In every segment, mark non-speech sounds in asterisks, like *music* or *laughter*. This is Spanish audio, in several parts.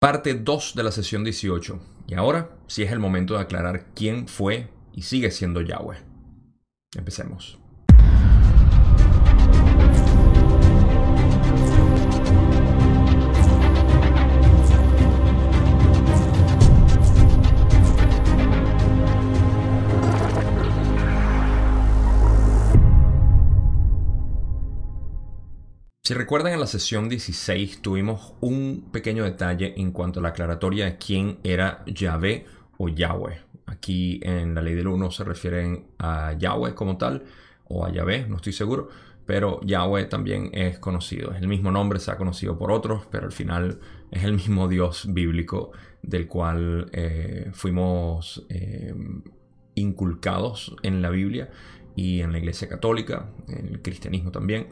Parte 2 de la sesión 18. Y ahora sí es el momento de aclarar quién fue y sigue siendo Yahweh. Empecemos. Si recuerdan en la sesión 16 tuvimos un pequeño detalle en cuanto a la aclaratoria de quién era Yahvé o Yahweh. Aquí en la ley del 1 se refieren a Yahweh como tal o a Yahvé, no estoy seguro, pero Yahweh también es conocido. El mismo nombre, se ha conocido por otros, pero al final es el mismo Dios bíblico del cual eh, fuimos eh, inculcados en la Biblia y en la Iglesia Católica, en el cristianismo también.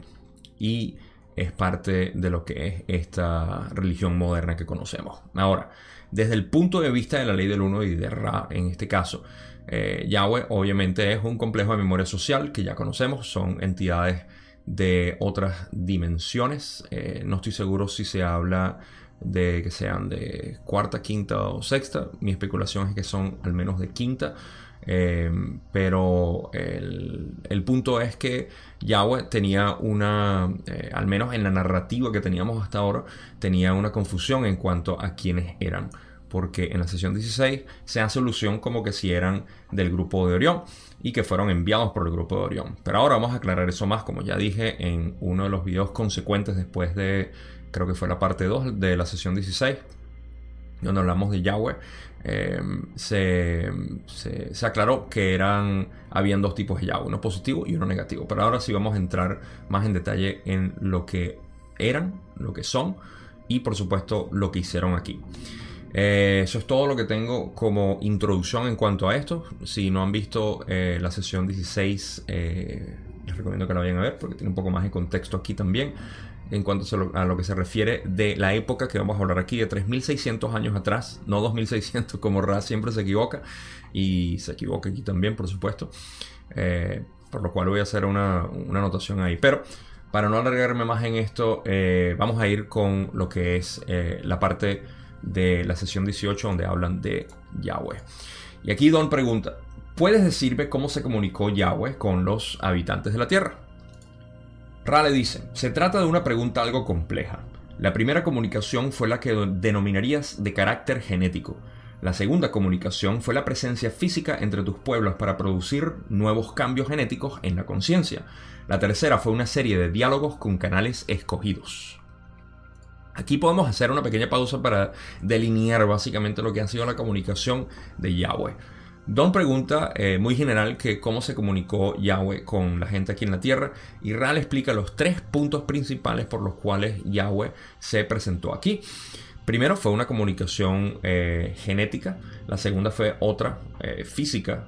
Y es parte de lo que es esta religión moderna que conocemos. Ahora, desde el punto de vista de la ley del uno y de Ra, en este caso, eh, Yahweh obviamente es un complejo de memoria social que ya conocemos, son entidades de otras dimensiones. Eh, no estoy seguro si se habla de que sean de cuarta, quinta o sexta. Mi especulación es que son al menos de quinta. Em, pero el, punto es que Yahweh tenía una, eh, al menos en la narrativa que teníamos hasta ahora, tenía una confusión en cuanto a quiénes eran. Porque en la sesión 16 se hace alusión como que si eran del grupo de Orión y que fueron enviados por el grupo de Orión. Pero ahora vamos a aclarar eso más, como ya dije en uno de los videos consecuentes después de, creo que fue la parte 2 de la sesión 16 donde hablamos de Yahweh, eh, se, aclaró que eran, habían dos tipos de Yahweh, uno positivo y uno negativo. Pero ahora sí vamos a entrar más en detalle en lo que eran, lo que son y por supuesto lo que hicieron aquí. Eh, eso es todo lo que tengo como introducción en cuanto a esto. Si no han visto eh, la sesión 16, les recomiendo que la vayan a ver porque tiene un poco más de contexto aquí también en cuanto a lo que se refiere de la época que vamos a hablar aquí, de 3600 años atrás, no 2600 *laughs* como Ra siempre se equivoca, y se equivoca aquí también, por supuesto, eh, por lo cual voy a hacer una, anotación ahí. Pero para no alargarme más en esto, eh, vamos a ir con lo que es eh, la parte de la sesión 18 donde hablan de Yahweh. Y aquí Don pregunta, ¿puedes decirme cómo se comunicó Yahweh con los habitantes de la Tierra? Rale dice, se trata de una pregunta algo compleja. La primera comunicación fue la que denominarías de carácter genético. La segunda comunicación fue la presencia física entre tus pueblos para producir nuevos cambios genéticos en la conciencia. La tercera fue una serie de diálogos con canales escogidos. Aquí podemos hacer una pequeña pausa para delinear básicamente lo que ha sido la comunicación de Yahweh. Don pregunta, eh, muy general, que cómo se comunicó Yahweh con la gente aquí en la tierra. Y Ral explica los tres puntos principales por los cuales Yahweh se presentó aquí. Primero fue una comunicación eh, genética, la segunda fue otra eh, física,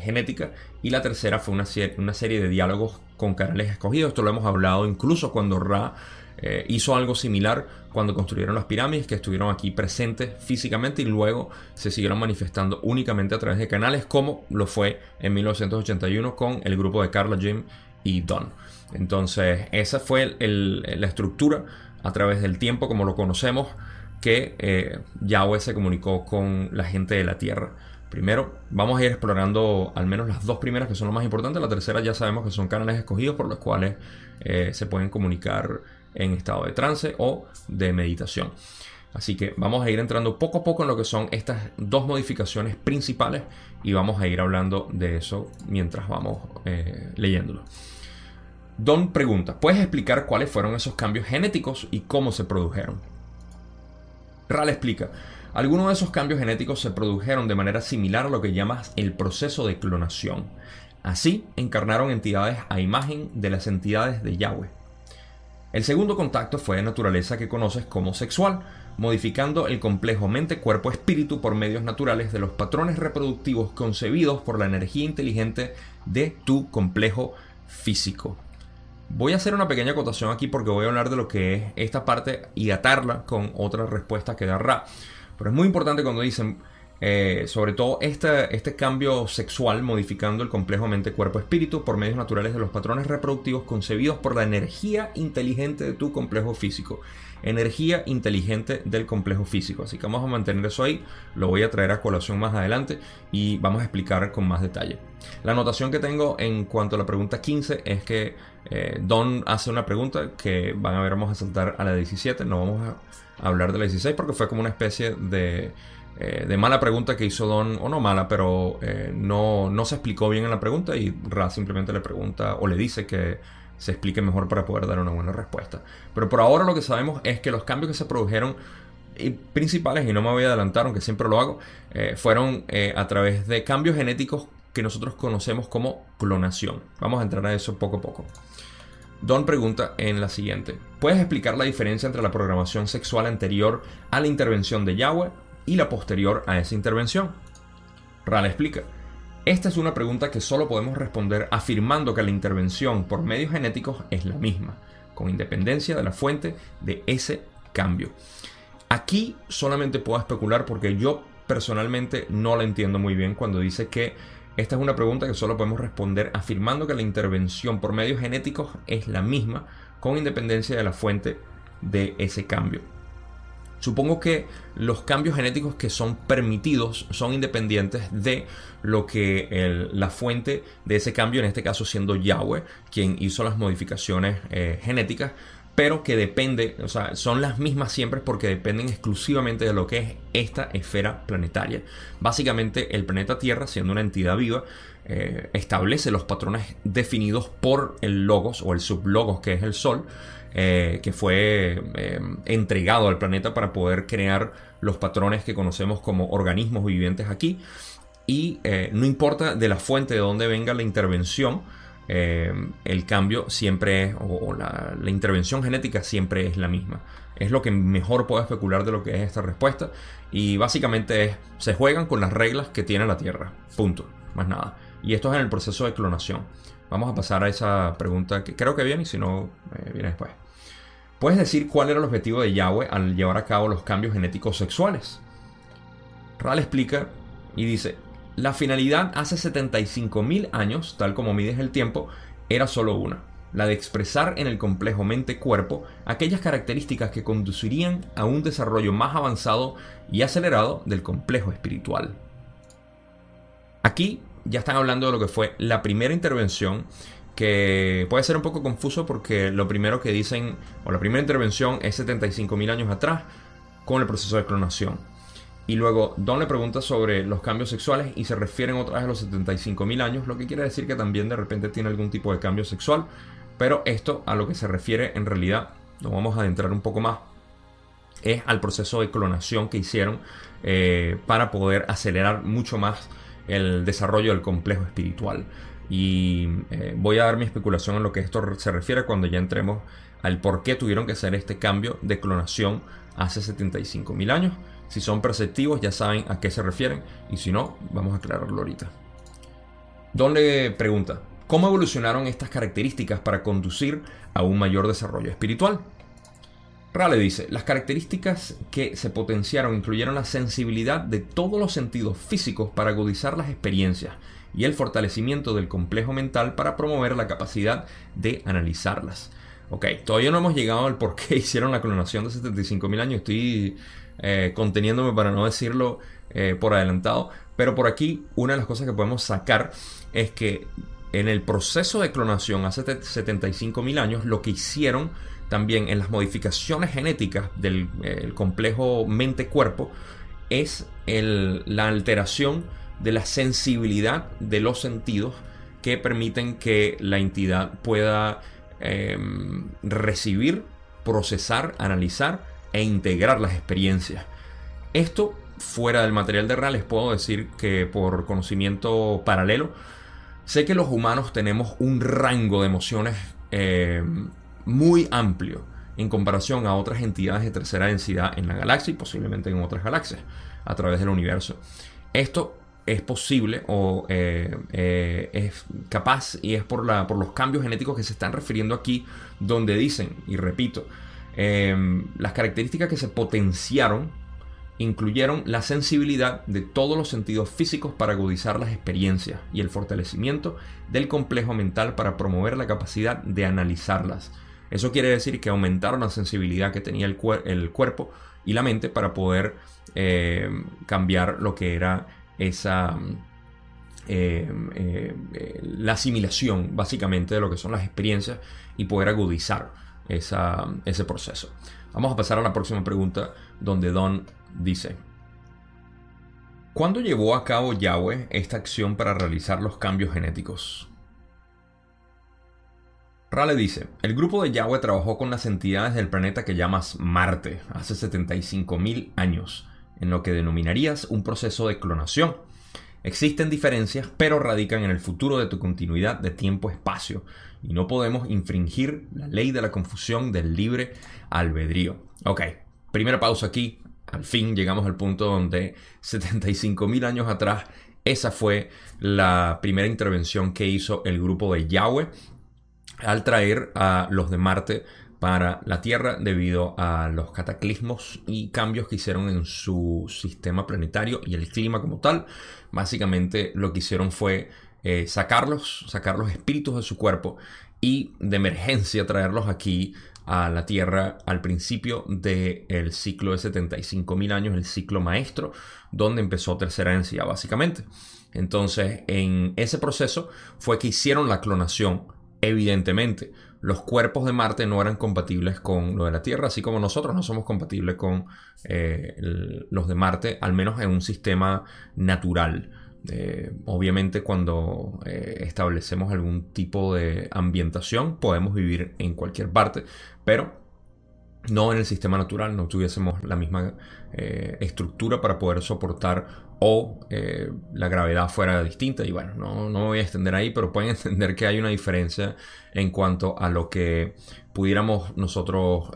genética, y la tercera fue una, una, serie de diálogos con canales escogidos. Esto lo hemos hablado incluso cuando Ra eh, hizo algo similar cuando construyeron las pirámides, que estuvieron aquí presentes físicamente y luego se siguieron manifestando únicamente a través de canales, como lo fue en 1981 con el grupo de Carla Jim y Don. Entonces, esa fue la estructura a través del tiempo, como lo conocemos, que eh, Yahweh se comunicó con la gente de la tierra. Primero, vamos a ir explorando al menos las dos primeras que son lo más importantes. La tercera ya sabemos que son canales escogidos por los cuales eh, se pueden comunicar en estado de trance o de meditación. Así que vamos a ir entrando poco a poco en lo que son estas dos modificaciones principales y vamos a ir hablando de eso mientras vamos eh, leyéndolo. Don pregunta, ¿puedes explicar cuáles fueron esos cambios genéticos y cómo se produjeron? Ral explica, algunos de esos cambios genéticos se produjeron de manera similar a lo que llamas el proceso de clonación. Así encarnaron entidades a imagen de las entidades de Yahweh. El segundo contacto fue de naturaleza que conoces como sexual, modificando el complejo mente-cuerpo-espíritu por medios naturales de los patrones reproductivos concebidos por la energía inteligente de tu complejo físico. Voy a hacer una pequeña acotación aquí porque voy a hablar de lo que es esta parte y atarla con otra respuesta que da Ra. Pero es muy importante cuando dicen eh, sobre todo este, este cambio sexual modificando el complejo mente-cuerpo-espíritu por medios naturales de los patrones reproductivos concebidos por la energía inteligente de tu complejo físico. Energía inteligente del complejo físico. Así que vamos a mantener eso ahí. Lo voy a traer a colación más adelante y vamos a explicar con más detalle. La anotación que tengo en cuanto a la pregunta 15 es que eh, Don hace una pregunta que van a ver, vamos a saltar a la 17. No vamos a hablar de la 16 porque fue como una especie de eh, de mala pregunta que hizo Don, o no mala, pero eh, no, no se explicó bien en la pregunta y Ra simplemente le pregunta o le dice que se explique mejor para poder dar una buena respuesta. Pero por ahora lo que sabemos es que los cambios que se produjeron principales, y no me voy a adelantar, aunque siempre lo hago, eh, fueron a través de cambios genéticos que nosotros conocemos como clonación. Vamos a entrar a eso poco a poco. Don pregunta en la siguiente. ¿Puedes explicar la diferencia entre la programación sexual anterior a la intervención de Yahweh y la posterior a esa intervención? Ral explica. Esta es una pregunta que solo podemos responder afirmando que la intervención por medios genéticos es la misma, con independencia de la fuente de ese cambio. Aquí solamente puedo especular porque yo personalmente no la entiendo muy bien cuando dice que esta es una pregunta que solo podemos responder afirmando que la intervención por medios genéticos es la misma, con independencia de la fuente de ese cambio. Supongo que los cambios genéticos que son permitidos son independientes de lo que la fuente de ese cambio, en este caso siendo Yahweh, quien hizo las modificaciones eh, genéticas, pero que depende, o sea, son las mismas siempre porque dependen exclusivamente de lo que es esta esfera planetaria. Básicamente el planeta Tierra, siendo una entidad viva, eh, establece los patrones definidos por el logos o el sublogos que es el Sol eh, que fue eh, entregado al planeta para poder crear los patrones que conocemos como organismos vivientes aquí. Y eh, no importa de la fuente de donde venga la intervención, el cambio siempre es, o, la, la, intervención genética siempre es la misma. Es lo que mejor puedo especular de lo que es esta respuesta. Y básicamente es, se juegan con las reglas que tiene la Tierra. Punto. Más nada. Y esto es en el proceso de clonación. Vamos a pasar a esa pregunta que creo que viene y si no, eh, viene después. ¿Puedes decir cuál era el objetivo de Yahweh al llevar a cabo los cambios genéticos sexuales? Ral explica y dice, la finalidad hace 75.000 años, tal como mides el tiempo, era solo una, la de expresar en el complejo mente-cuerpo aquellas características que conducirían a un desarrollo más avanzado y acelerado del complejo espiritual. Aquí ya están hablando de lo que fue la primera intervención, que puede ser un poco confuso porque lo primero que dicen, o la primera intervención es 75.000 años atrás, con el proceso de clonación. Y luego Don le pregunta sobre los cambios sexuales y se refieren otra vez a los 75.000 años, lo que quiere decir que también de repente tiene algún tipo de cambio sexual. Pero esto a lo que se refiere en realidad, nos vamos a adentrar un poco más, es al proceso de clonación que hicieron eh, para poder acelerar mucho más el desarrollo del complejo espiritual. Y eh, voy a dar mi especulación en lo que esto se refiere cuando ya entremos al por qué tuvieron que hacer este cambio de clonación hace 75.000 años. Si son perceptivos ya saben a qué se refieren y si no, vamos a aclararlo ahorita. Don le pregunta, ¿cómo evolucionaron estas características para conducir a un mayor desarrollo espiritual? Rale dice, las características que se potenciaron incluyeron la sensibilidad de todos los sentidos físicos para agudizar las experiencias y el fortalecimiento del complejo mental para promover la capacidad de analizarlas. Ok, todavía no hemos llegado al por qué *laughs* hicieron la clonación de 75.000 años, estoy eh, conteniéndome para no decirlo eh, por adelantado, pero por aquí una de las cosas que podemos sacar es que en el proceso de clonación hace 75.000 años lo que hicieron también en las modificaciones genéticas del complejo mente-cuerpo es la alteración de la sensibilidad de los sentidos que permiten que la entidad pueda em, recibir, procesar, analizar e integrar las experiencias. Esto fuera del material de RAL les puedo decir que por conocimiento paralelo sé que los humanos tenemos un rango de emociones em, muy amplio en comparación a otras entidades de tercera densidad en la galaxia y posiblemente en otras galaxias a través del universo. Esto es posible o eh, eh, es capaz y es por, la, por los cambios genéticos que se están refiriendo aquí, donde dicen, y repito, em, las características que se potenciaron incluyeron la sensibilidad de todos los sentidos físicos para agudizar las experiencias y el fortalecimiento del complejo mental para promover la capacidad de analizarlas. Eso quiere decir que aumentaron la sensibilidad que tenía el, cuerpo y la mente para poder eh, cambiar lo que era esa... Eh, eh, la asimilación básicamente de lo que son las experiencias y poder agudizar ese proceso. Vamos a pasar a la próxima pregunta donde Don dice, ¿cuándo llevó a cabo Yahweh esta acción para realizar los cambios genéticos? Rale dice, el grupo de Yahweh trabajó con las entidades del planeta que llamas Marte hace 75.000 años, en lo que denominarías un proceso de clonación. Existen diferencias, pero radican en el futuro de tu continuidad de tiempo-espacio, y no podemos infringir la ley de la confusión del libre albedrío. Ok, primera pausa aquí, al fin llegamos al punto donde 75.000 años atrás, esa fue la primera intervención que hizo el grupo de Yahweh al traer a los de Marte para la Tierra debido a los cataclismos y cambios que hicieron en su sistema planetario y el clima como tal. Básicamente lo que hicieron fue eh, sacarlos, sacar los espíritus de su cuerpo y de emergencia traerlos aquí a la Tierra al principio del ciclo de 75.000 años, el ciclo maestro, donde empezó tercera densidad básicamente. Entonces, en ese proceso fue que hicieron la clonación, evidentemente. Los cuerpos de Marte no eran compatibles con lo de la Tierra, así como nosotros no somos compatibles con eh, los de Marte, al menos en un sistema natural. Eh, obviamente cuando eh, establecemos algún tipo de ambientación podemos vivir en cualquier parte, pero no en el sistema natural, no tuviésemos la misma estructura para poder soportar o la gravedad fuera distinta. Y bueno, no, no, voy a extender ahí, pero pueden *laughs* entender que hay una diferencia en cuanto a lo que pudiéramos nosotros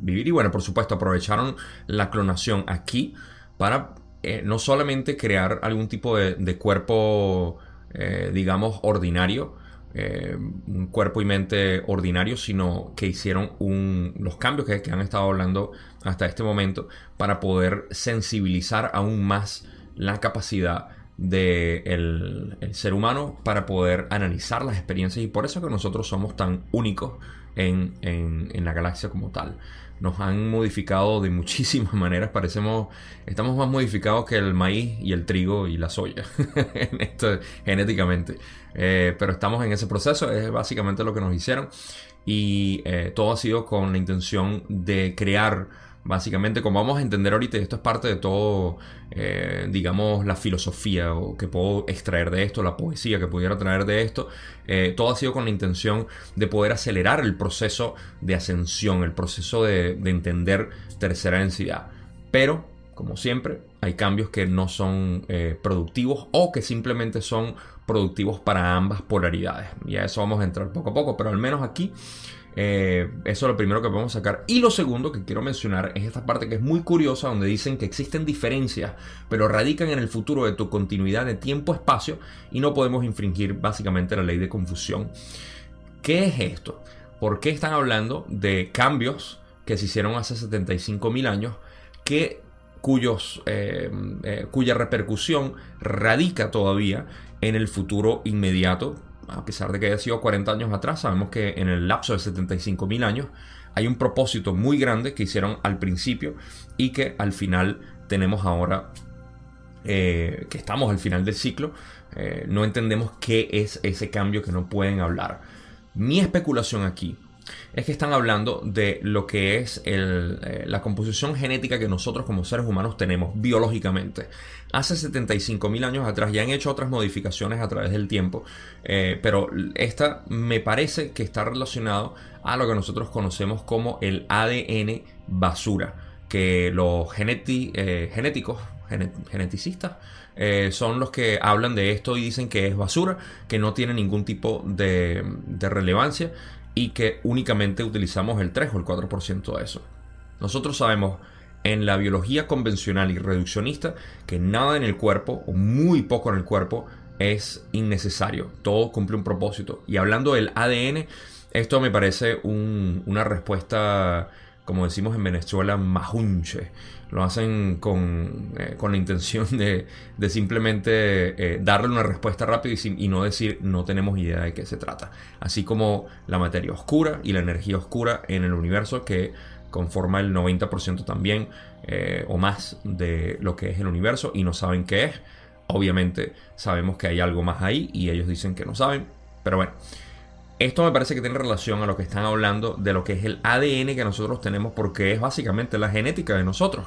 vivir. Y bueno, por supuesto, aprovecharon la clonación aquí para eh, no solamente crear algún tipo de, cuerpo, eh, digamos, ordinario, eh, un cuerpo y mente ordinario, sino que hicieron los cambios que, han estado hablando hasta este momento para poder sensibilizar aún más la capacidad del ser humano para poder analizar las experiencias y por eso que nosotros somos tan únicos en la galaxia como tal nos han modificado de *laughs* muchísimas maneras. Parecemos, estamos más modificados que el maíz y el trigo y la soya, *laughs* esto, genéticamente. Eh, pero estamos en ese proceso, es básicamente lo que nos hicieron. Y eh, todo ha sido con la intención de crear Básicamente, como vamos a entender ahorita, esto es parte de todo, eh, digamos, la filosofía o que puedo extraer de esto, la poesía que pudiera traer de esto, eh, todo ha sido con la intención de poder acelerar el proceso de ascensión, el proceso de, entender tercera densidad. Pero, como siempre, hay cambios que no son eh, productivos o que simplemente son productivos para ambas polaridades. Y a eso vamos a entrar poco a poco, pero al menos aquí eh, eso es lo primero que podemos sacar. Y lo segundo que quiero mencionar es esta parte que es muy curiosa, donde dicen que existen diferencias, pero radican en el futuro de tu continuidad de tiempo-espacio y no podemos infringir básicamente la ley de confusión. ¿Qué es esto? ¿Por qué están hablando de cambios que se hicieron hace 75 mil años que cuyos, eh, eh, cuya repercusión radica todavía en el futuro inmediato a pesar de que haya sido 40 años atrás, sabemos que en el lapso de 75 mil años hay un propósito muy grande que hicieron al principio y que al final tenemos ahora, eh, que estamos al final del ciclo, eh, no entendemos qué es ese cambio que no pueden hablar. Mi especulación aquí es que están hablando de lo que es eh, la composición genética que nosotros como seres humanos tenemos biológicamente. Hace 75 mil años atrás ya han hecho otras modificaciones a través del tiempo, eh, pero esta me parece que está relacionado a lo que nosotros conocemos como el ADN basura, que los eh, genéticos, geneticistas, son los que hablan de esto y dicen que es basura, que no tiene ningún tipo de relevancia y que únicamente utilizamos el 3 o el 4% de eso. Nosotros sabemos en la biología convencional y reduccionista que nada en el cuerpo o muy poco en el cuerpo es innecesario. Todo cumple un propósito. Y hablando del ADN, esto me parece una respuesta como decimos en Venezuela, majunche. Lo hacen con, eh, la intención de, simplemente eh, darle una respuesta rápida y, y, no decir no tenemos idea de qué se trata. Así como la materia oscura y la energía oscura en el universo que conforma el 90% también eh, o más de lo que es el universo y no saben qué es. Obviamente sabemos que hay algo más ahí y ellos dicen que no saben. Pero bueno, esto me parece que tiene relación a lo que están hablando de lo que es el ADN que nosotros tenemos porque es básicamente la genética de nosotros.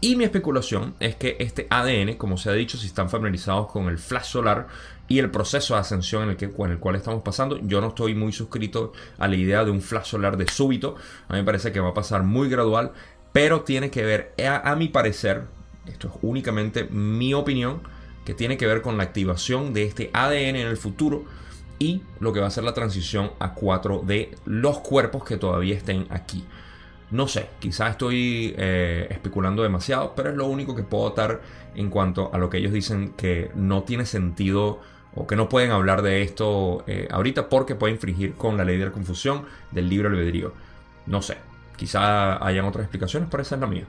Y mi especulación es que este ADN, como se ha dicho, si están familiarizados con el flash solar y el proceso de ascensión en el, que, el cual estamos pasando, yo no estoy muy suscrito a la idea de un flash solar de súbito. A mí me parece que va a pasar muy gradual, pero tiene que ver, a, mi parecer, esto es únicamente mi opinión, que tiene que ver con la activación de este ADN en el futuro y lo que va a ser la transición a 4 de los cuerpos que todavía estén aquí. No sé, quizás estoy eh, especulando demasiado, pero es lo único que puedo dar en cuanto a lo que ellos dicen que no tiene sentido o que no pueden hablar de esto eh, ahorita porque puede infringir con la ley de la confusión del libro albedrío. No sé, quizá hayan otras explicaciones, pero esa es la mía.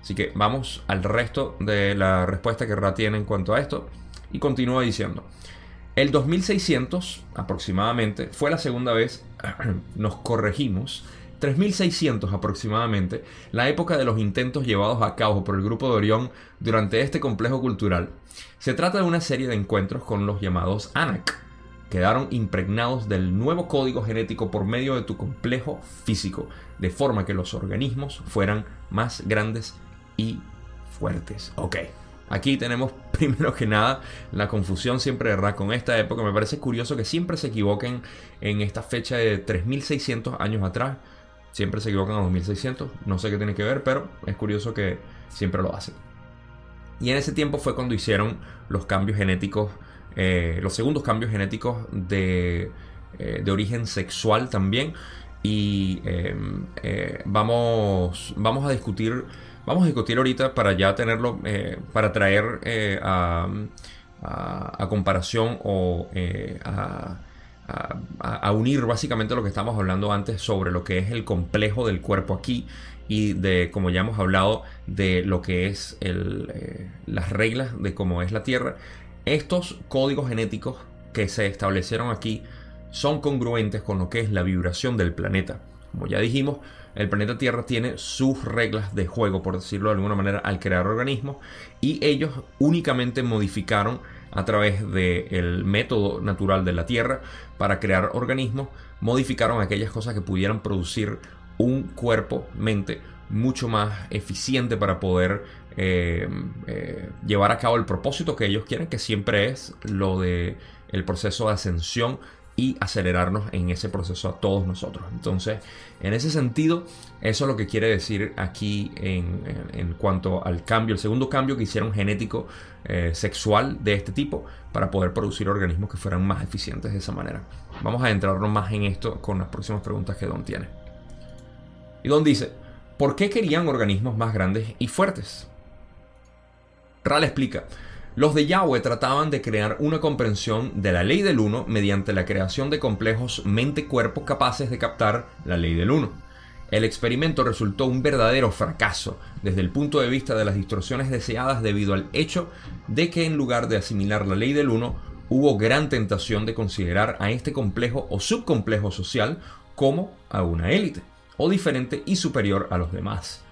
Así que vamos al resto de la respuesta que Ra tiene en cuanto a esto y continúa diciendo. El 2600 aproximadamente fue la segunda vez, *clears throat* nos corregimos, 3600 aproximadamente, la época de los intentos llevados a cabo por el grupo de Orión durante este complejo cultural. Se trata de una serie de encuentros con los llamados Anak. Quedaron impregnados del nuevo código genético por medio de tu complejo físico, de forma que los organismos fueran más grandes y fuertes. Ok. Aquí tenemos *laughs* primero que nada la confusión siempre de con esta época. Me parece curioso que siempre se equivoquen en esta fecha de 3600 años atrás. Siempre se equivocan a 2600. No sé qué tiene que ver, pero es curioso que siempre lo hacen. Y en ese tiempo fue cuando hicieron los cambios genéticos, eh, los segundos cambios genéticos de, eh, origen sexual también. Y em, eh, vamos, vamos a discutir, vamos a discutir ahorita para ya tenerlo, para traer a, a, comparación o a a, unir básicamente lo que estamos hablando antes sobre lo que es el complejo del cuerpo aquí y de, como ya hemos hablado, de lo que es eh, las reglas de cómo es la Tierra. Estos códigos genéticos que se establecieron aquí son congruentes con lo que es la vibración del planeta. Como ya dijimos, el planeta Tierra tiene sus reglas de juego, por decirlo de alguna manera, al crear organismos y ellos únicamente modificaron a través del método natural de la Tierra para crear organismos, modificaron aquellas cosas que pudieran producir un cuerpo-mente mucho más eficiente para poder eh, eh, llevar a cabo el propósito que ellos quieren, que siempre es lo de el proceso de ascensión y acelerarnos en ese proceso a todos nosotros. Entonces, en ese sentido, eso es lo que quiere decir aquí en, cuanto al cambio, el segundo cambio que hicieron genético eh, sexual de este tipo para poder producir organismos que fueran más eficientes de esa manera. Vamos a entrarnos más en esto con las próximas preguntas que Don tiene. Y Don dice, ¿por qué querían organismos más grandes y fuertes? Ral explica, los de Yahweh trataban de crear una comprensión de la ley del uno mediante la creación de complejos mente-cuerpo capaces de captar la ley del uno. El experimento resultó un verdadero fracaso desde el punto de vista de las distorsiones deseadas debido al hecho de que en lugar de asimilar la ley del uno, hubo gran tentación de considerar a este complejo o subcomplejo social como a una élite, o diferente y superior a los demás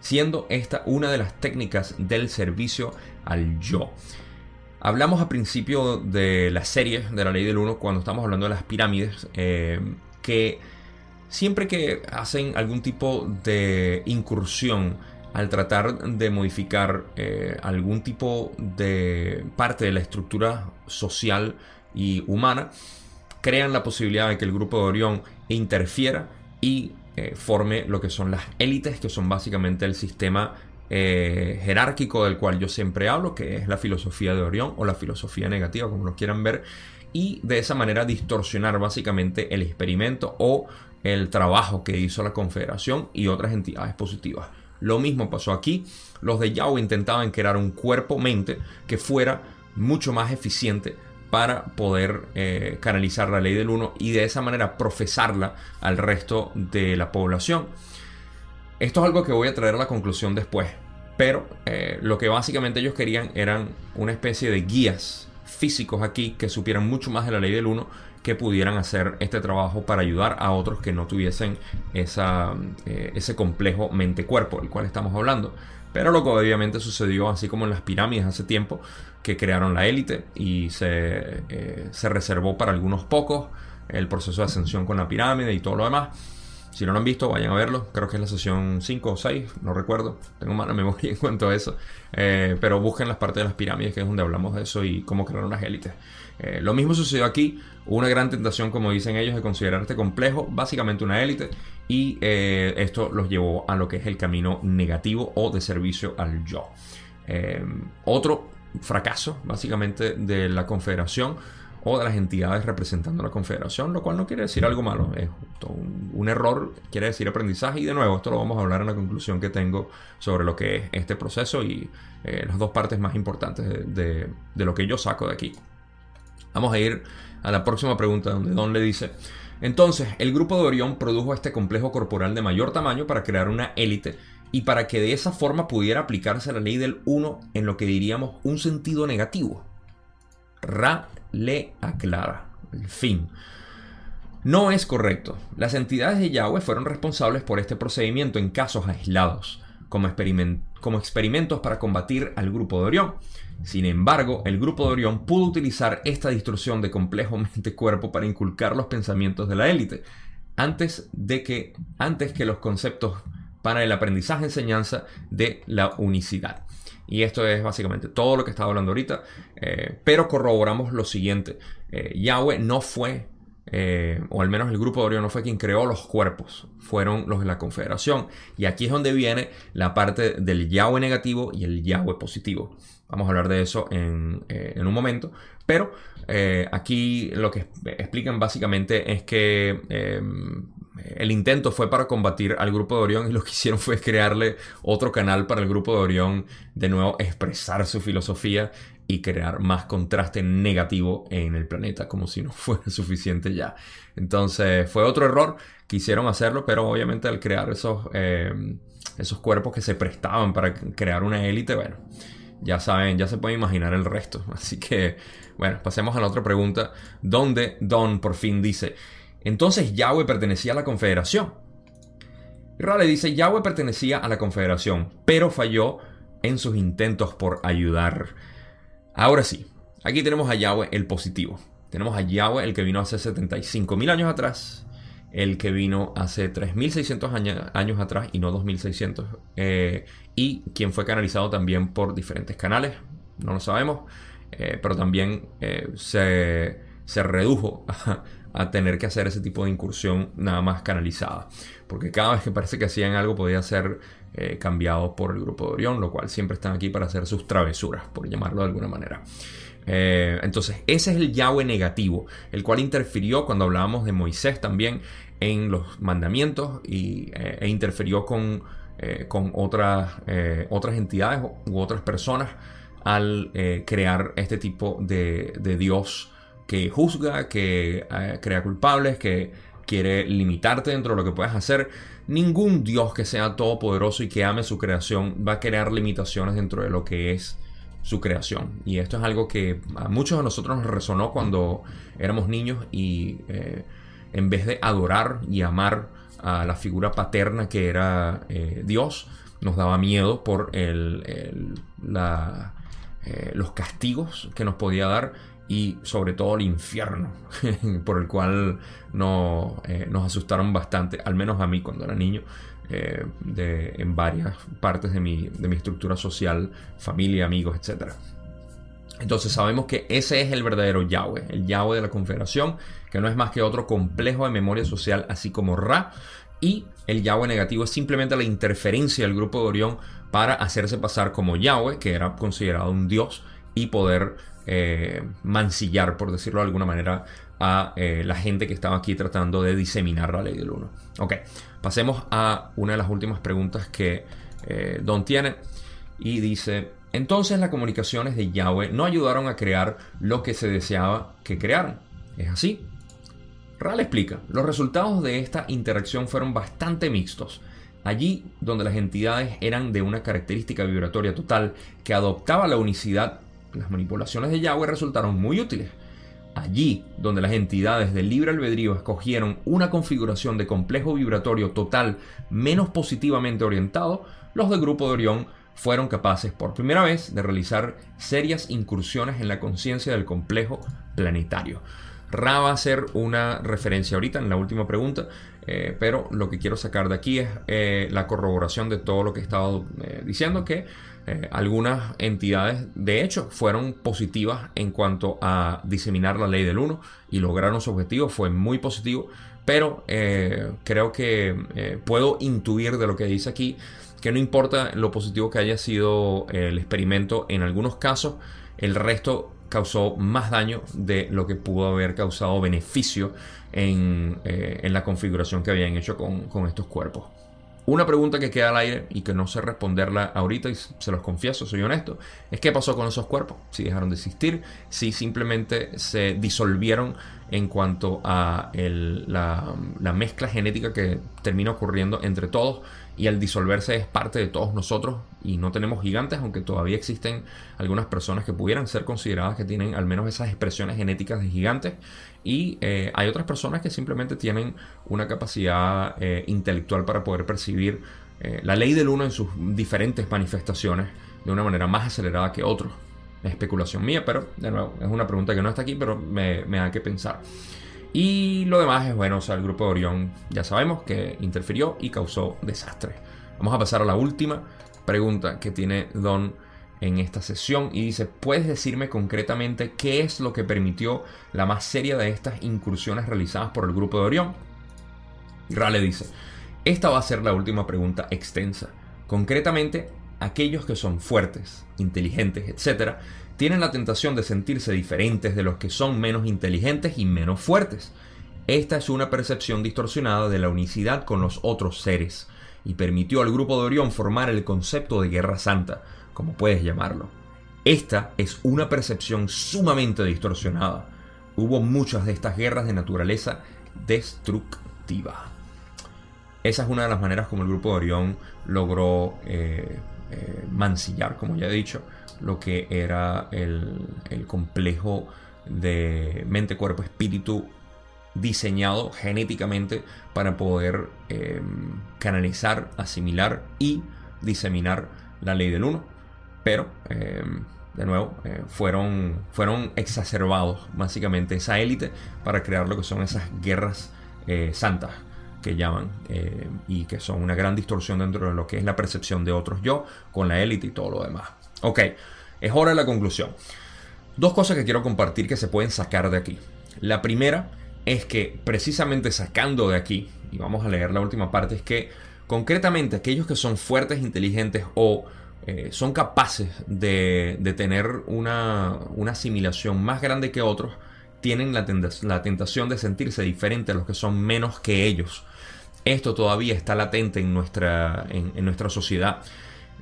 siendo esta una de las técnicas del servicio al yo. Hablamos al principio de la serie de la ley del uno cuando estamos hablando de las pirámides, eh, que siempre que hacen algún tipo de incursión al tratar de modificar eh, algún tipo de parte de la estructura social y humana, crean la posibilidad de que el grupo de Orión interfiera y eh, forme lo que son las élites, que son básicamente el sistema eh, jerárquico del cual yo siempre hablo, que es la filosofía de Orión o la filosofía negativa, como lo quieran ver, y de esa manera distorsionar básicamente el experimento o el trabajo que hizo la Confederación y otras entidades positivas. Lo mismo pasó aquí. Los de Yahweh intentaban crear un cuerpo-mente que fuera mucho más eficiente para poder eh, canalizar la ley del uno y de esa manera profesarla al resto de la población. Esto es algo que voy a traer a la conclusión después, pero eh, lo que básicamente ellos querían eran una especie de guías físicos aquí que supieran mucho más de la ley del 1 que pudieran hacer este trabajo para ayudar a otros que no tuviesen esa, eh, ese complejo mente-cuerpo del cual estamos hablando. Pero lo que obviamente sucedió, así como en las pirámides hace tiempo, que crearon la élite y se, eh, se reservó para algunos pocos el proceso de ascensión con la pirámide y todo lo demás. Si no lo han visto, vayan a verlo. Creo que es la sesión 5 o 6, no recuerdo. Tengo mala *laughs* memoria en cuanto a eso. Eh, pero busquen las partes de las pirámides, que es donde hablamos de eso y cómo crearon las élites. Eh, lo mismo sucedió aquí. una gran tentación, como dicen ellos, de considerar este complejo básicamente una élite. Y eh, esto los llevó a lo que es el camino negativo o de servicio al yo. otro fracaso, básicamente, de la confederación o de las entidades representando la confederación, lo cual no quiere decir algo malo, es un, error, quiere decir aprendizaje y de nuevo esto lo vamos a hablar en la conclusión que tengo sobre lo que es este proceso y eh, las dos partes más importantes de, de, lo que yo saco de aquí. Vamos a ir a la próxima pregunta donde Don le dice, entonces el grupo de Orión produjo este complejo corporal de mayor tamaño para crear una élite y para que de esa forma pudiera aplicarse la ley del 1 en lo que diríamos un sentido negativo. Ra le aclara. El fin. No es correcto. Las entidades de Yahweh fueron responsables por este procedimiento en casos aislados, como, como experimentos para combatir al grupo de Orión. Sin embargo, el grupo de Orión pudo utilizar esta distorsión de complejo *laughs* mente-cuerpo para inculcar los pensamientos de la élite, antes de que, antes que los conceptos para el aprendizaje-enseñanza de la unicidad. Y esto es básicamente todo lo que estaba hablando ahorita. Eh, pero corroboramos lo siguiente. Eh, Yahweh no fue, eh, o al menos el grupo de Orión no fue quien creó los cuerpos. Fueron los de la confederación. Y aquí es donde viene la parte del Yahweh negativo y el Yahweh positivo. Vamos a hablar de eso en, en un momento. Pero aquí lo que explican básicamente es que el intento fue para combatir al grupo de Orión y lo que hicieron fue crearle otro canal para el grupo de Orión, de nuevo expresar su filosofía y crear más contraste negativo en el planeta, como si no *laughs* fuera suficiente ya. Entonces fue otro error, quisieron hacerlo, pero obviamente al crear esos, eh, esos cuerpos que se prestaban para crear una élite, bueno, ya saben, ya se pueden imaginar el resto. *laughs* Así que, bueno, pasemos a la otra pregunta, donde Don por fin dice, entonces Yahweh pertenecía a la confederación. Ra le dice, Yahweh pertenecía a la confederación, pero falló en sus intentos por ayudar. Ahora sí, aquí tenemos a Yahweh el positivo. Tenemos a Yahweh el que vino hace 75 mil años atrás, el que vino hace 3600 años, atrás y no 2600, eh, y quien fue canalizado también por diferentes canales, no lo sabemos, eh, pero también eh, se, se redujo a tener que hacer ese tipo de incursión nada más canalizada. Porque cada vez que parece que hacían algo podía ser cambiado por el grupo de Orión, lo cual siempre están aquí para hacer sus travesuras, por llamarlo de alguna manera. Eh, entonces, ese es el Yahweh negativo, el cual interfirió cuando hablábamos de Moisés también en los mandamientos y, eh, e interfirió con, con otras, otras entidades u otras personas al crear este tipo de, de Dios que juzga, que eh, crea culpables, que quiere limitarte dentro de lo que puedes hacer. Ningún Dios que sea todopoderoso y que ame su creación va a crear limitaciones dentro de lo que es su creación. Y esto es algo que a muchos de nosotros nos resonó cuando éramos niños y eh, en vez de adorar y amar a la figura paterna que era eh, Dios, nos daba miedo por los castigos que nos podía dar y sobre todo el infierno, *laughs* por el cual no, eh, nos asustaron bastante, al menos a mí cuando era niño, eh, de, en varias partes de mi, de mi estructura social, familia, amigos, etc. Entonces sabemos que ese es el verdadero Yahweh, el Yahweh de la Confederación, que no es más que otro complejo de memoria social, así como Ra, y el Yahweh negativo es simplemente la interferencia del grupo de Orión para hacerse pasar como Yahweh, que era considerado un dios, y poder eh, mancillar, por decirlo de alguna manera, a eh, la gente que estaba aquí tratando de diseminar la ley del 1. Ok, pasemos a una de las últimas preguntas que eh, Don tiene y dice, entonces las comunicaciones de Yahweh no ayudaron a crear lo que se deseaba que crearan. ¿Es así? Ral explica, los resultados de esta interacción fueron bastante mixtos. Allí donde las entidades eran de una característica vibratoria total que adoptaba la unicidad, las manipulaciones de Yahweh resultaron muy útiles. Allí donde las entidades del libre albedrío escogieron una configuración de complejo vibratorio total menos positivamente orientado, los del grupo de Orión fueron capaces por primera vez de realizar serias incursiones en la conciencia del complejo planetario. Ra va a hacer una referencia ahorita en la última pregunta, eh, pero lo que quiero sacar de aquí es eh, la corroboración de todo lo que he estado eh, diciendo, que algunas entidades de hecho fueron positivas en cuanto a diseminar la ley del 1 y lograron su objetivo, fue muy positivo, pero creo que puedo intuir de lo que dice aquí que no importa lo positivo que haya sido el experimento, en algunos casos el resto causó más daño de lo que pudo haber causado beneficio en, eh, la configuración que habían hecho con, estos cuerpos. Una pregunta que queda al aire y que no sé responderla ahorita, y se los confieso, soy honesto, es qué pasó con esos cuerpos. Si dejaron de existir, si simplemente se disolvieron en cuanto a la, la, mezcla genética que termina ocurriendo entre todos y al disolverse es parte de todos nosotros y no tenemos gigantes, aunque todavía existen algunas personas que pudieran ser consideradas que tienen al menos esas expresiones genéticas de gigantes y eh, hay otras personas que simplemente tienen una capacidad eh, intelectual para poder percibir eh, la ley del uno en sus diferentes manifestaciones de una manera más acelerada que otros. Es especulación mía, pero de nuevo, es una pregunta que no está aquí, pero me, me da que pensar. Y lo demás es bueno, o sea, el grupo de Orión ya sabemos que interfirió y causó desastre. Vamos a pasar a la última pregunta que tiene Don en esta sesión y dice, ¿puedes decirme concretamente qué es lo que permitió la más seria de estas incursiones realizadas por el grupo de Orión? Rale dice, esta va a ser la última pregunta extensa. Concretamente, aquellos que son fuertes, inteligentes, etc., tienen la tentación de sentirse diferentes de los que son menos inteligentes y menos fuertes. Esta es una percepción distorsionada de la unicidad con los otros seres, y permitió al grupo de Orión formar el concepto de guerra santa, como puedes llamarlo. Esta es una percepción sumamente distorsionada. Hubo muchas de estas guerras de naturaleza destructiva. Esa es una de las maneras como el grupo de Orión logró eh, eh, mancillar, como ya he dicho, lo que era el, complejo de mente, cuerpo, espíritu diseñado genéticamente para poder em, canalizar, asimilar y diseminar la ley del uno. Pero, em, de nuevo, eh, fueron, fueron exacerbados básicamente esa élite para crear lo que son esas guerras eh, santas que llaman eh, y que son una gran distorsión dentro de lo que es la percepción de otros yo con la élite y todo lo demás. Ok, es hora de la conclusión. Dos cosas que quiero compartir que se pueden sacar de aquí. La primera es que precisamente sacando de aquí, y vamos a leer la última parte, es que concretamente aquellos que son fuertes, inteligentes o eh, son capaces de, tener una, asimilación más grande que otros, tienen la, tentación de sentirse diferente a los que son menos que ellos. Esto todavía está latente en nuestra, en nuestra sociedad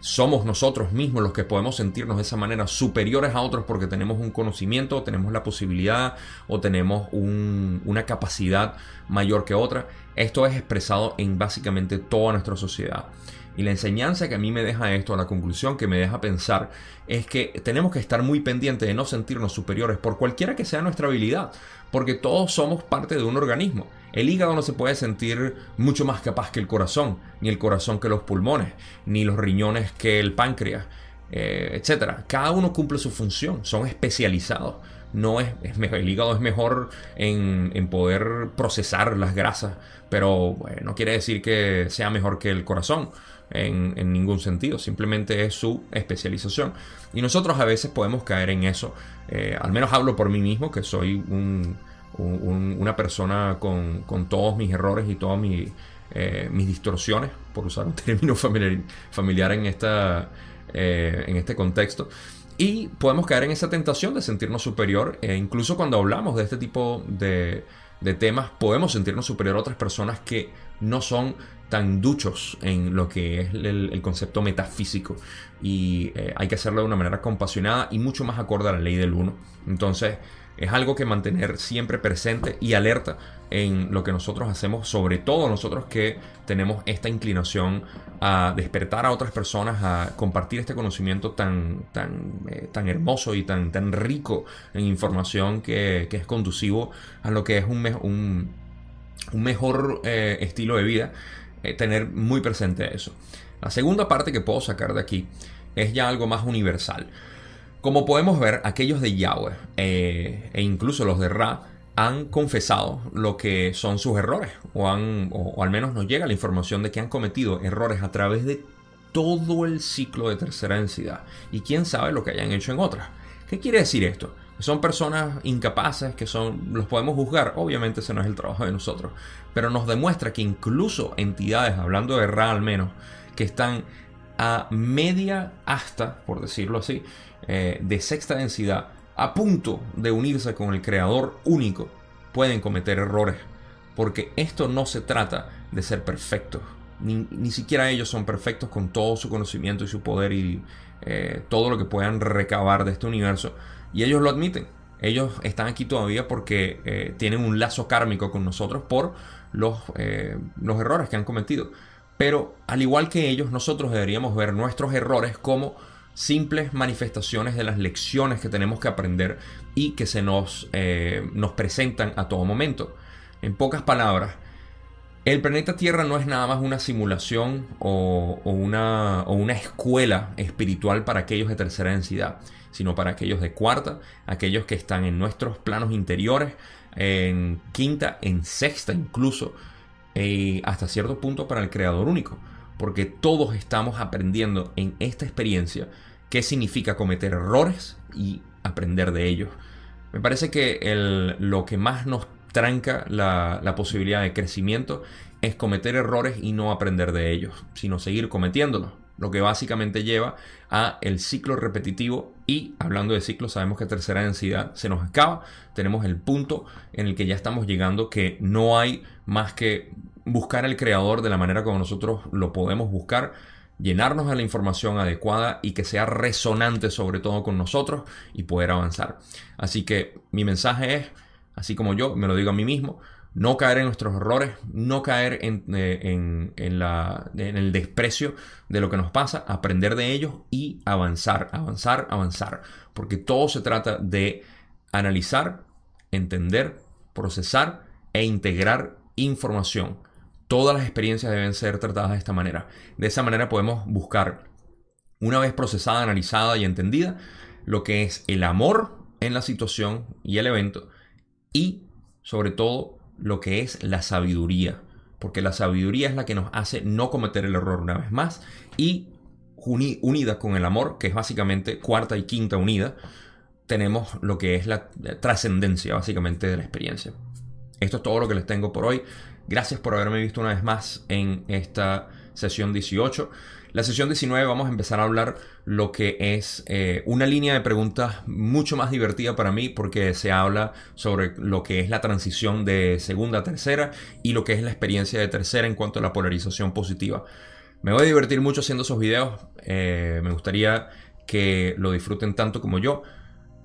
somos nosotros mismos los que podemos sentirnos de esa manera superiores a otros porque tenemos un conocimiento, tenemos la posibilidad o tenemos una capacidad mayor que otra. Esto es expresado en básicamente toda nuestra sociedad. Y la enseñanza que a mí me deja esto, la conclusión que me deja pensar, es que tenemos que estar muy pendientes de no sentirnos superiores por cualquiera que sea nuestra habilidad, porque todos somos parte de un organismo. El hígado no se puede sentir mucho más capaz que el corazón, ni el corazón que los pulmones, ni los riñones que el páncreas, eh, etc. Cada uno cumple su función, son especializados. No es, el hígado es mejor en, poder procesar las grasas, pero no quiere decir que sea mejor que el corazón en, ningún sentido, simplemente es su especialización. Y nosotros a veces podemos caer en eso, eh, al menos hablo por mí mismo, que soy un, una persona con, todos mis errores y todas eh, mis, distorsiones, por usar un *laughs* término familiar, en, esta, eh, en este contexto. Y podemos caer en esa tentación de sentirnos superior, e incluso cuando hablamos de este tipo de, temas, podemos sentirnos superior a otras personas que no son tan duchos en lo que es el, concepto metafísico y eh, hay que hacerlo de una manera compasionada y mucho más acorde a la ley del uno. Entonces es algo que mantener siempre presente y alerta en lo que nosotros hacemos, sobre todo nosotros que tenemos esta inclinación a despertar a otras personas, a compartir este conocimiento tan, tan, eh, tan hermoso y tan, tan rico en información que, es conducivo a lo que es un, un, un mejor eh, estilo de vida eh, tener muy presente eso. La segunda parte que puedo sacar de aquí es ya algo más universal. Como podemos ver, aquellos de Yahweh eh, e incluso los de Ra han confesado lo que son sus errores, o, han, o, al menos nos llega la información de que han cometido errores a través de todo el ciclo de tercera densidad. Y quién sabe lo que hayan hecho en otras. ¿Qué quiere decir esto? Son personas incapaces que son, los podemos juzgar, obviamente ese no es el trabajo de nosotros, pero nos demuestra que incluso entidades, hablando de Ra al menos, que están a media hasta, por decirlo así, eh, de sexta densidad, a punto de unirse con el creador único, pueden cometer errores, porque esto no se trata de ser perfectos, ni, ni siquiera ellos son perfectos con todo su conocimiento y su poder y eh, todo lo que puedan recabar de este universo y ellos lo admiten. Ellos están aquí todavía porque eh, tienen un lazo kármico con nosotros por los, los errores que han cometido. Pero al igual que ellos, nosotros deberíamos ver nuestros errores como simples manifestaciones de las lecciones que tenemos que aprender y que se nos, eh, nos presentan a todo momento. En pocas palabras, el planeta Tierra no es nada más una simulación o, una, una escuela espiritual para aquellos de tercera densidad sino para aquellos de cuarta, aquellos que están en nuestros planos interiores, en quinta, en sexta incluso, y hasta cierto punto para el creador único, porque todos estamos aprendiendo en esta experiencia qué significa cometer errores y aprender de ellos. Me parece que lo que más nos tranca la, posibilidad de crecimiento es cometer errores y no aprender de ellos, sino seguir cometiéndolos lo que básicamente lleva a el ciclo repetitivo y hablando de ciclo sabemos que tercera densidad se nos acaba, tenemos el punto en el que ya estamos llegando que no hay más que buscar al creador de la manera como nosotros lo podemos buscar, llenarnos de la información adecuada y que sea resonante sobre todo con nosotros y poder avanzar. Así que mi mensaje es, así como yo me lo digo a mí mismo, no caer en nuestros errores, no caer eh, en, el desprecio de lo que nos pasa, aprender de ellos y avanzar, avanzar, avanzar. Porque todo se trata de analizar, entender, procesar e integrar información. Todas las experiencias deben ser tratadas de esta manera. De esa manera podemos buscar, una vez procesada, analizada y entendida, lo que es el amor en la situación y el evento y sobre todo lo que es la sabiduría, porque la sabiduría es la que nos hace no cometer el error una vez más y unida con el amor, que es básicamente cuarta y quinta unida, tenemos lo que es la trascendencia básicamente de la experiencia. Esto es todo lo que les tengo por hoy. Gracias por haberme visto una vez más en esta sesión 18. La sesión 19 vamos a empezar a hablar lo que es eh, una línea de preguntas mucho más divertida para mí porque se habla sobre lo que es la transición de segunda a tercera y lo que es la experiencia de tercera en cuanto a la polarización positiva. Me voy a divertir mucho haciendo esos videos. Eh, me gustaría que lo disfruten tanto como yo.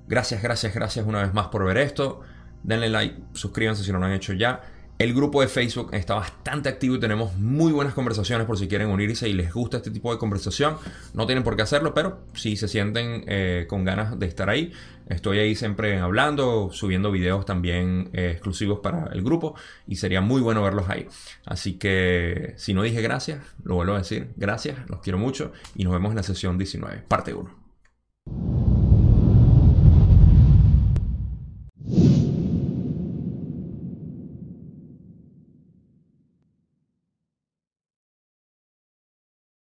Gracias, gracias, gracias una vez más por ver esto. Denle like, suscríbanse si no lo han hecho ya. El grupo de Facebook está bastante activo y tenemos muy buenas conversaciones por si quieren unirse y les gusta este tipo de conversación. No tienen por qué hacerlo, pero si se sienten eh, con ganas de estar ahí, estoy ahí siempre hablando, subiendo videos también eh, exclusivos para el grupo y sería muy bueno verlos ahí. Así que si no dije gracias, lo vuelvo a decir, gracias, los quiero mucho y nos vemos en la sesión 19, parte 1.